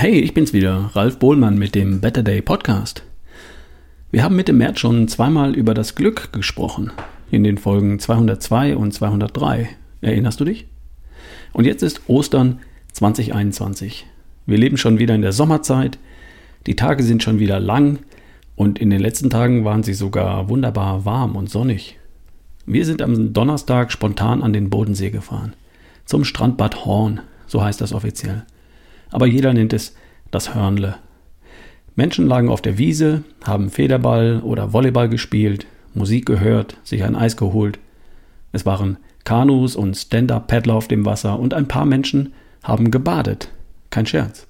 Hey, ich bin's wieder, Ralf Bohlmann mit dem Better Day Podcast. Wir haben Mitte März schon zweimal über das Glück gesprochen, in den Folgen 202 und 203. Erinnerst du dich? Und jetzt ist Ostern 2021. Wir leben schon wieder in der Sommerzeit, die Tage sind schon wieder lang und in den letzten Tagen waren sie sogar wunderbar warm und sonnig. Wir sind am Donnerstag spontan an den Bodensee gefahren. Zum Strandbad Horn, so heißt das offiziell aber jeder nennt es das Hörnle. Menschen lagen auf der Wiese, haben Federball oder Volleyball gespielt, Musik gehört, sich ein Eis geholt. Es waren Kanus und Stand-up-Paddler auf dem Wasser und ein paar Menschen haben gebadet. Kein Scherz.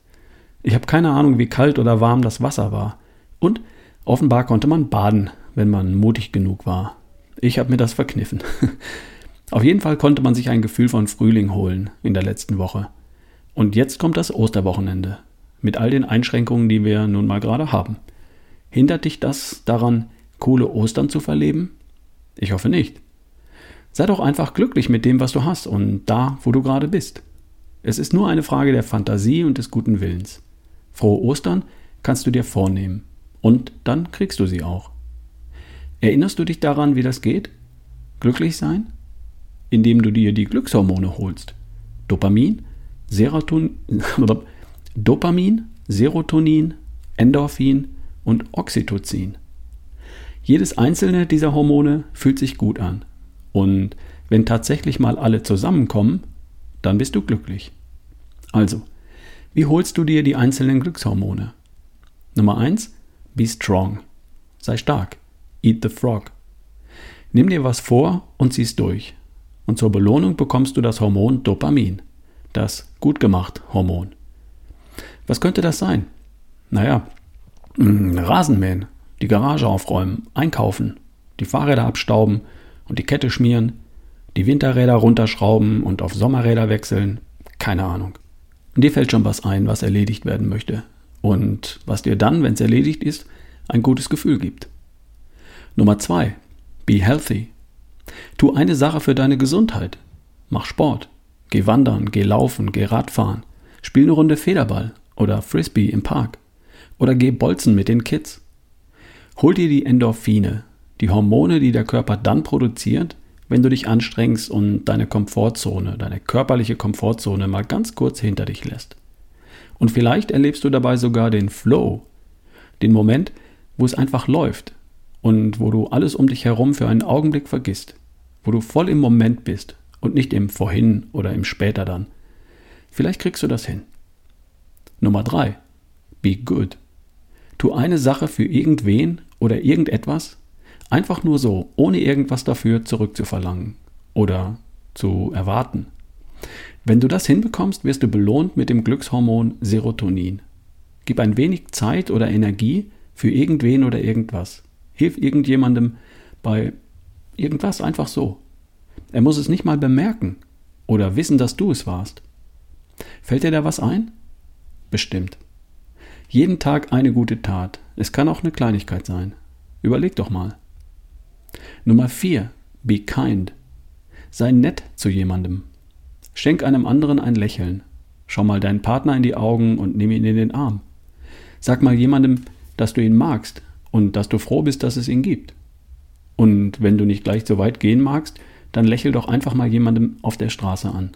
Ich habe keine Ahnung, wie kalt oder warm das Wasser war. Und offenbar konnte man baden, wenn man mutig genug war. Ich habe mir das verkniffen. auf jeden Fall konnte man sich ein Gefühl von Frühling holen in der letzten Woche. Und jetzt kommt das Osterwochenende mit all den Einschränkungen, die wir nun mal gerade haben. Hindert dich das daran, coole Ostern zu verleben? Ich hoffe nicht. Sei doch einfach glücklich mit dem, was du hast und da, wo du gerade bist. Es ist nur eine Frage der Fantasie und des guten Willens. Frohe Ostern kannst du dir vornehmen und dann kriegst du sie auch. Erinnerst du dich daran, wie das geht? Glücklich sein? Indem du dir die Glückshormone holst. Dopamin, Seroton Dopamin, Serotonin, Endorphin und Oxytocin. Jedes einzelne dieser Hormone fühlt sich gut an. Und wenn tatsächlich mal alle zusammenkommen, dann bist du glücklich. Also, wie holst du dir die einzelnen Glückshormone? Nummer 1. Be strong. Sei stark. Eat the frog. Nimm dir was vor und zieh's durch. Und zur Belohnung bekommst du das Hormon Dopamin das gut gemacht Hormon. Was könnte das sein? Naja, mm, Rasenmähen, die Garage aufräumen, einkaufen, die Fahrräder abstauben und die Kette schmieren, die Winterräder runterschrauben und auf Sommerräder wechseln, keine Ahnung. Dir fällt schon was ein, was erledigt werden möchte und was dir dann, wenn es erledigt ist, ein gutes Gefühl gibt. Nummer zwei: Be healthy. Tu eine Sache für deine Gesundheit. Mach Sport. Geh wandern, geh laufen, geh Radfahren, spiel eine Runde Federball oder Frisbee im Park oder geh bolzen mit den Kids. Hol dir die Endorphine, die Hormone, die der Körper dann produziert, wenn du dich anstrengst und deine Komfortzone, deine körperliche Komfortzone mal ganz kurz hinter dich lässt. Und vielleicht erlebst du dabei sogar den Flow, den Moment, wo es einfach läuft und wo du alles um dich herum für einen Augenblick vergisst, wo du voll im Moment bist und nicht im Vorhin oder im Später dann. Vielleicht kriegst du das hin. Nummer drei: Be good. Tu eine Sache für irgendwen oder irgendetwas, einfach nur so, ohne irgendwas dafür zurückzuverlangen oder zu erwarten. Wenn du das hinbekommst, wirst du belohnt mit dem Glückshormon Serotonin. Gib ein wenig Zeit oder Energie für irgendwen oder irgendwas. Hilf irgendjemandem bei irgendwas einfach so. Er muss es nicht mal bemerken oder wissen, dass du es warst. Fällt dir da was ein? Bestimmt. Jeden Tag eine gute Tat. Es kann auch eine Kleinigkeit sein. Überleg doch mal. Nummer 4. Be kind. Sei nett zu jemandem. Schenk einem anderen ein Lächeln. Schau mal deinen Partner in die Augen und nimm ihn in den Arm. Sag mal jemandem, dass du ihn magst und dass du froh bist, dass es ihn gibt. Und wenn du nicht gleich so weit gehen magst, dann lächel doch einfach mal jemandem auf der Straße an.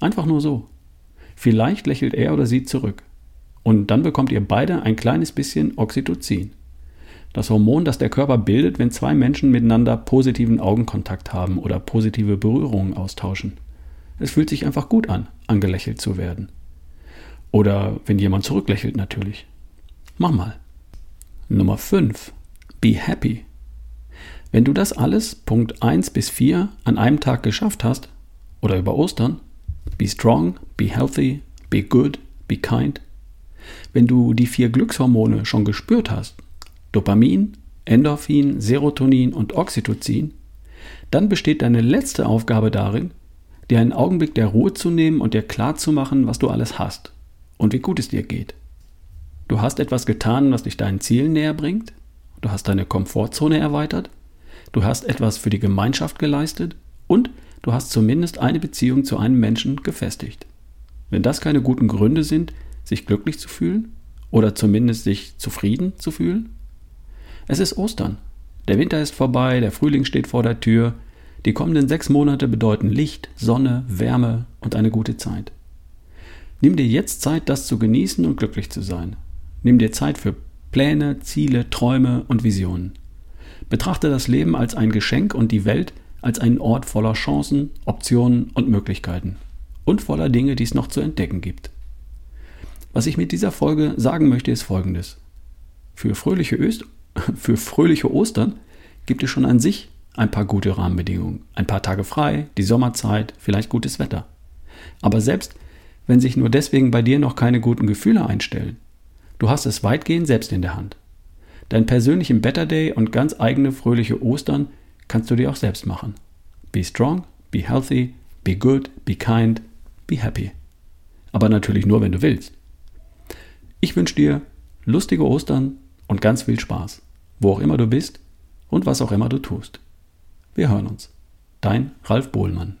Einfach nur so. Vielleicht lächelt er oder sie zurück. Und dann bekommt ihr beide ein kleines bisschen Oxytocin. Das Hormon, das der Körper bildet, wenn zwei Menschen miteinander positiven Augenkontakt haben oder positive Berührungen austauschen. Es fühlt sich einfach gut an, angelächelt zu werden. Oder wenn jemand zurücklächelt natürlich. Mach mal. Nummer 5. Be happy. Wenn du das alles, Punkt 1 bis 4, an einem Tag geschafft hast, oder über Ostern, be strong, be healthy, be good, be kind, wenn du die vier Glückshormone schon gespürt hast, Dopamin, Endorphin, Serotonin und Oxytocin, dann besteht deine letzte Aufgabe darin, dir einen Augenblick der Ruhe zu nehmen und dir klarzumachen, was du alles hast und wie gut es dir geht. Du hast etwas getan, was dich deinen Zielen näher bringt, du hast deine Komfortzone erweitert du hast etwas für die Gemeinschaft geleistet und du hast zumindest eine Beziehung zu einem Menschen gefestigt. Wenn das keine guten Gründe sind, sich glücklich zu fühlen oder zumindest sich zufrieden zu fühlen? Es ist Ostern. Der Winter ist vorbei, der Frühling steht vor der Tür. Die kommenden sechs Monate bedeuten Licht, Sonne, Wärme und eine gute Zeit. Nimm dir jetzt Zeit, das zu genießen und glücklich zu sein. Nimm dir Zeit für Pläne, Ziele, Träume und Visionen. Betrachte das Leben als ein Geschenk und die Welt als einen Ort voller Chancen, Optionen und Möglichkeiten. Und voller Dinge, die es noch zu entdecken gibt. Was ich mit dieser Folge sagen möchte, ist folgendes. Für fröhliche, Öst für fröhliche Ostern gibt es schon an sich ein paar gute Rahmenbedingungen. Ein paar Tage frei, die Sommerzeit, vielleicht gutes Wetter. Aber selbst wenn sich nur deswegen bei dir noch keine guten Gefühle einstellen, du hast es weitgehend selbst in der Hand. Deinen persönlichen Better Day und ganz eigene fröhliche Ostern kannst du dir auch selbst machen. Be strong, be healthy, be good, be kind, be happy. Aber natürlich nur, wenn du willst. Ich wünsche dir lustige Ostern und ganz viel Spaß, wo auch immer du bist und was auch immer du tust. Wir hören uns. Dein Ralf Bohlmann.